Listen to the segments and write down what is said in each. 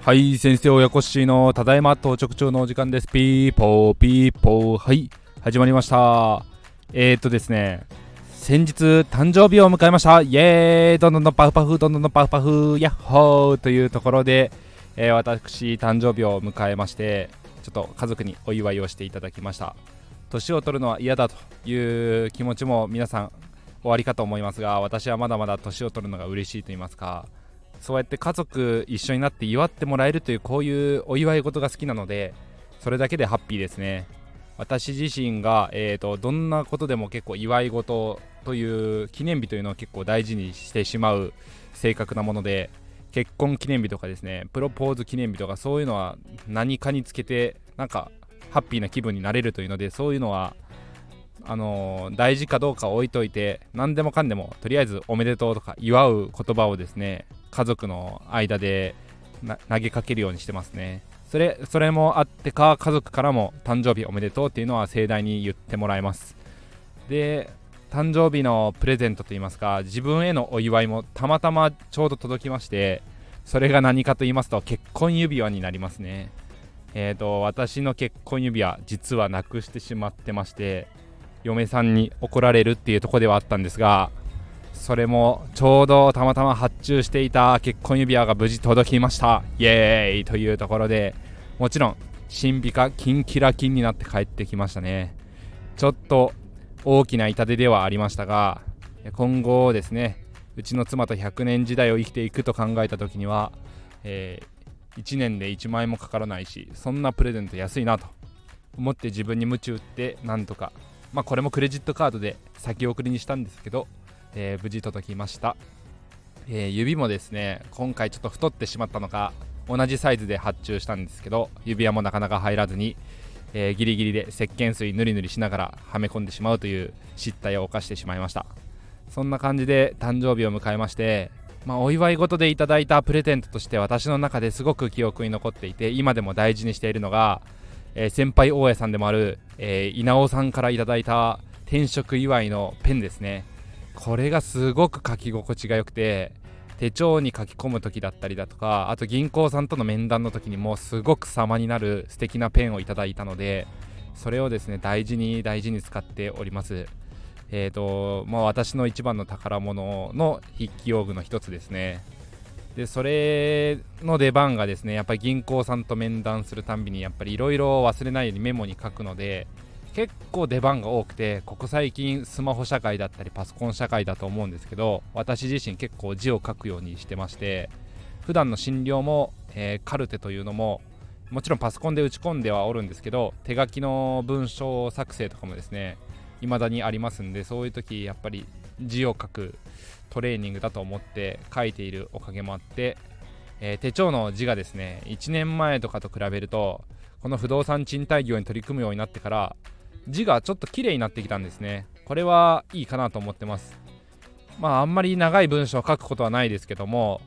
はい先生親子しのただいま到着中のお時間です。ピーポーピーポー。はい始まりました。えー、っとですね先日誕生日を迎えました。イエーイ。どんどんどんパフパフどんどんどんパフパフヤッホーというところで、えー、私誕生日を迎えましてちょっと家族にお祝いをしていただきました。年を取るのは嫌だという気持ちも皆さんおありかと思いますが私はまだまだ年を取るのが嬉しいと言いますかそうやって家族一緒になって祝ってもらえるというこういうお祝い事が好きなのでそれだけでハッピーですね。私自身が、えーと、どんなことでも結構祝い事という記念日というのを結構大事にしてしまう性格なもので結婚記念日とかですねプロポーズ記念日とかそういうのは何かにつけてなんかハッピーな気分になれるというのでそういうのはあのー、大事かどうか置いといて何でもかんでもとりあえずおめでとうとか祝う言葉をですね家族の間で投げかけるようにしてますね。それそれもあってか家族からも誕生日おめでとうっていうのは盛大に言ってもらえます。で誕生日のプレゼントといいますか自分へのお祝いもたまたまちょうど届きましてそれが何かと言いますと結婚指輪になりますね。えーと私の結婚指輪実はなくしてしまってまして嫁さんに怒られるっていうとこではあったんですがそれもちょうどたまたま発注していた結婚指輪が無事届きました。イエーイというところでもちろん新美化キンキラキンになって帰ってきましたね。ちょっと大きな痛手ではありましたが今後ですねうちの妻と100年時代を生きていくと考えた時には、えー、1年で1万円もかからないしそんなプレゼント安いなと思って自分に鞭打ってなんとかまあこれもクレジットカードで先送りにしたんですけどえー、無事届きました、えー、指もですね今回ちょっと太ってしまったのか同じサイズで発注したんですけど指輪もなかなか入らずに、えー、ギリギリで石鹸水ぬりぬりしながらはめ込んでしまうという失態を犯してしまいました。そんな感じで誕生日を迎えましてまあ、お祝い事でいただいたプレゼントとして私の中ですごく記憶に残っていて今でも大事にしているのが、えー、先輩大家さんでもある、えー、稲尾さんからいただいた転職祝いのペンですね。これがすごく書き心地が良くて手帳に書き込む時だったりだとかあと銀行さんとの面談の時にもすごく様になる素敵なペンをいただいたのでそれをですね大事に大事に使っております。えーとまあ、私の一番の宝物の筆記用具の一つですね。でそれの出番がですねやっぱり銀行さんと面談するたんびにやっぱりいろいろ忘れないようにメモに書くので結構出番が多くてここ最近スマホ社会だったりパソコン社会だと思うんですけど私自身結構字を書くようにしてまして普段の診療も、えー、カルテというのももちろんパソコンで打ち込んではおるんですけど手書きの文章作成とかもですね未だにありますんでそういう時やっぱり字を書くトレーニングだと思って書いているおかげもあって、えー、手帳の字がですね1年前とかと比べるとこの不動産賃貸業に取り組むようになってから字がちょっと綺麗になってきたんですね。これはいいかなと思ってます。まああんまり長い文章を書くことはないですけども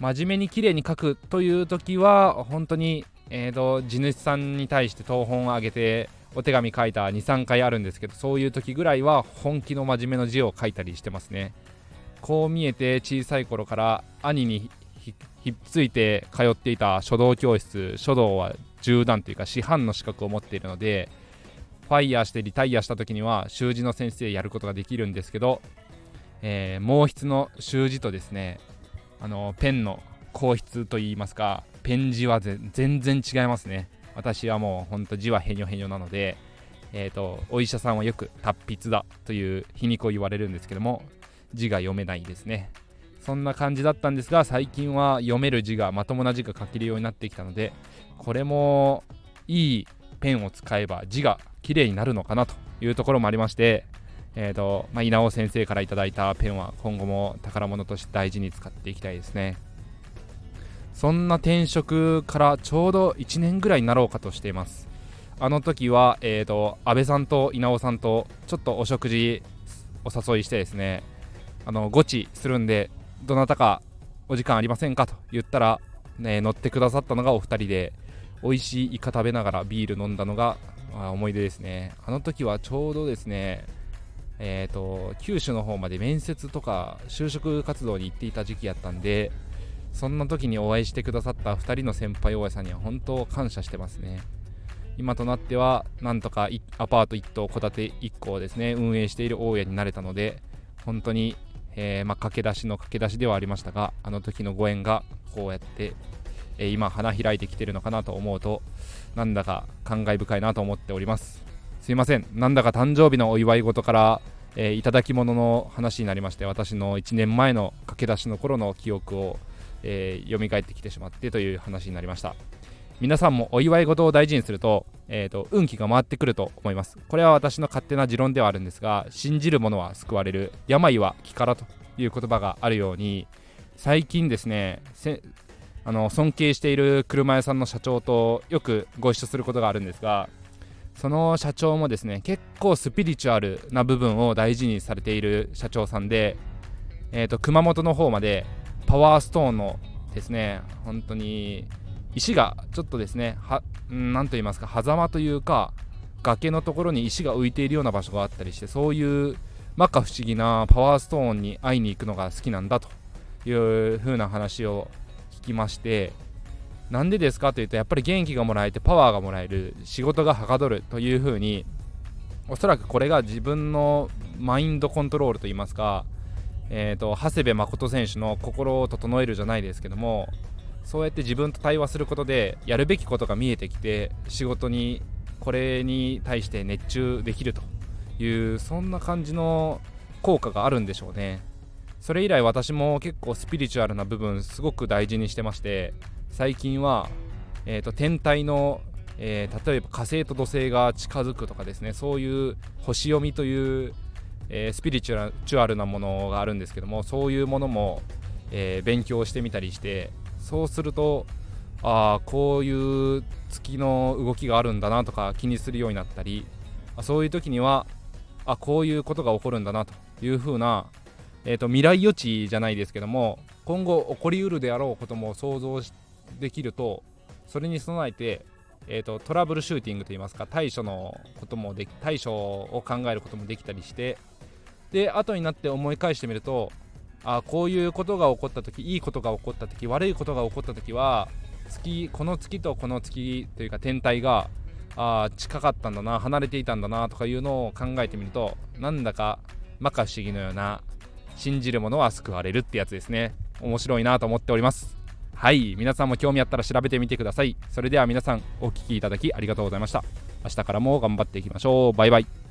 真面目に綺麗に書くという時は本当にえーと地主さんに対して東本を上げてお手紙書いた23回あるんですけどそういう時ぐらいは本気の真面目の字を書いたりしてますね。こう見えて小さい頃から兄にひっついて通っていた書道教室書道は縦断というか師範の資格を持っているのでファイヤーしてリタイアした時には習字の先生やることができるんですけど、えー、毛筆の習字とですねあのペンの硬筆といいますかペン字は全然違いますね。私はもうほんと字はへにょへにょなのでえーと、お医者さんはよく達筆だという皮肉を言われるんですけども字が読めないですね。そんな感じだったんですが最近は読める字がまともな字が書けるようになってきたのでこれもいいペンを使えば字が綺麗になるのかなというところもありまして、えーとまあ、稲尾先生から頂いたペンは今後も宝物として大事に使っていきたいですね。そんな転職からちょうど1年ぐらいになろうかとしています。あの時は、えーと、安倍さんと稲尾さんとちょっとお食事お誘いしてですねあのゴチするんでどなたかお時間ありませんかと言ったら、ね、乗ってくださったのがお二人で美味しいイカ食べながらビール飲んだのが思い出ですね。あの時はちょうどですねえーと、九州の方まで面接とか就職活動に行っていた時期やったんでそんな時にお会いしてくださった2人の先輩大家さんには本当感謝してますね。今となってはなんとかアパート1棟戸建て1戸をですね。運営している大家になれたので本当に、えー、まあ、駆け出しの駆け出しではありましたがあの時のご縁がこうやって、えー、今花開いてきてるのかなと思うとなんだか感慨深いなと思っております。すいません。なんだか誕生日のお祝い事から、えー、いただき物の話になりまして私の1年前の駆け出しの頃の記憶を、えー、蘇ってきてしまってという話になりました。皆さんもお祝い事を大事にすると,、えーと、運気が回ってくると思います。これは私の勝手な持論ではあるんですが信じる者は救われる。病は気からという言葉があるように最近ですねあの尊敬している車屋さんの社長とよくご一緒することがあるんですがその社長もですね結構スピリチュアルな部分を大事にされている社長さんで、えーと、熊本の方までパワーストーンのですね本当に石がちょっとですね何と言いますか狭間というか崖のところに石が浮いているような場所があったりしてそういう摩訶不思議なパワーストーンに会いに行くのが好きなんだという風な話を聞きましてなんでですかというとやっぱり元気がもらえてパワーがもらえる仕事がはかどるというふうにおそらくこれが自分のマインドコントロールといいますか、えーと、長谷部誠選手の心を整えるじゃないですけどもそうやって自分と対話することでやるべきことが見えてきて仕事にこれに対して熱中できるというそんな感じの効果があるんでしょうね。それ以来私も結構スピリチュアルな部分すごく大事にしてまして最近は、えーと、天体の、えー、例えば火星と土星が近づくとかですねそういう星読みという、えー、スピリチュアルなものがあるんですけどもそういうものも、えー、勉強してみたりしてそうするとああこういう月の動きがあるんだなとか気にするようになったりそういう時にはあこういうことが起こるんだなというふうな、えーと、未来予知じゃないですけども今後起こりうるであろうことも想像できるとそれに備えて、えーと、トラブルシューティングといいますか対処のこともで対処を考えることもできたりしてで後になって思い返してみるとあこういうことが起こった時いいことが起こった時悪いことが起こった時は月この月とこの月というか天体があ近かったんだな離れていたんだなとかいうのを考えてみるとなんだか摩訶不思議のような信じる者は救われるってやつですね。面白いなと思っております。はい皆さんも興味あったら調べてみてください。それでは皆さんお聴きいただきありがとうございました。明日からも頑張っていきましょう。バイバイ。